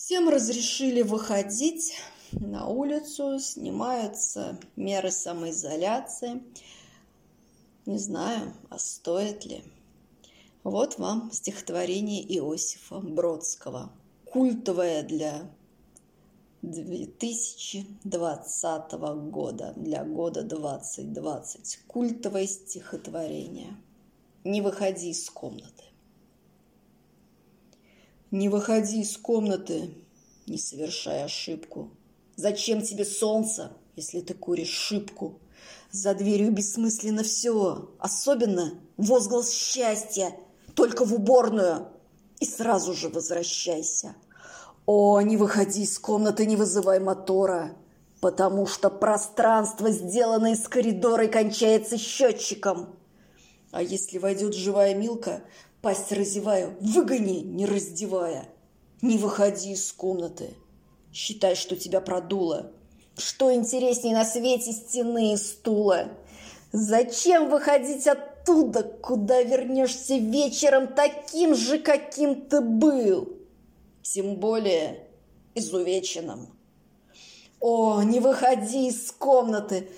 Всем разрешили выходить на улицу, снимаются меры самоизоляции. Не знаю, а стоит ли. Вот вам стихотворение Иосифа Бродского, культовое для 2020 года, для года 2020. Культовое стихотворение. Не выходи из комнаты. Не выходи из комнаты, не совершая ошибку. Зачем тебе солнце, если ты куришь шибку? За дверью бессмысленно все, особенно возглас счастья, только в уборную и сразу же возвращайся. О, не выходи из комнаты, не вызывай мотора, потому что пространство, сделанное из коридора, и кончается счетчиком. А если войдет живая Милка, Пасть разеваю, выгони, не раздевая. Не выходи из комнаты. Считай, что тебя продуло. Что интересней на свете стены и стула? Зачем выходить оттуда, куда вернешься вечером таким же, каким ты был? Тем более изувеченным. О, не выходи из комнаты,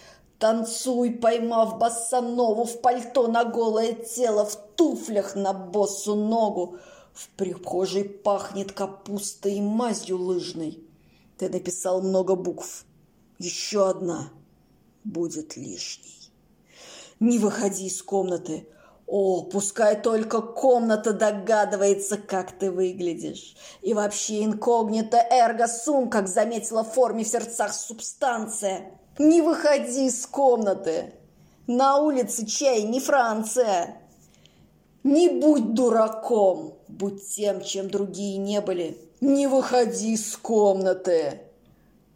Танцуй, поймав босанову в пальто на голое тело, в туфлях на босу ногу. В прихожей пахнет капустой и мазью лыжной. Ты написал много букв. Еще одна будет лишней. Не выходи из комнаты. О, пускай только комната догадывается, как ты выглядишь. И вообще инкогнито эрго сум, как заметила в форме в сердцах субстанция. Не выходи из комнаты. На улице чай не Франция. Не будь дураком, будь тем, чем другие не были. Не выходи из комнаты.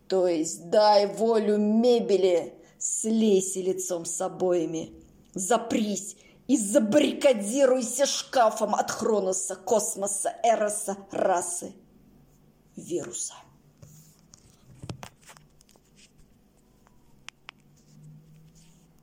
То есть дай волю мебели, слейся лицом с обоями. Запрись и забаррикадируйся шкафом от Хроноса, космоса, Эроса, расы, вируса.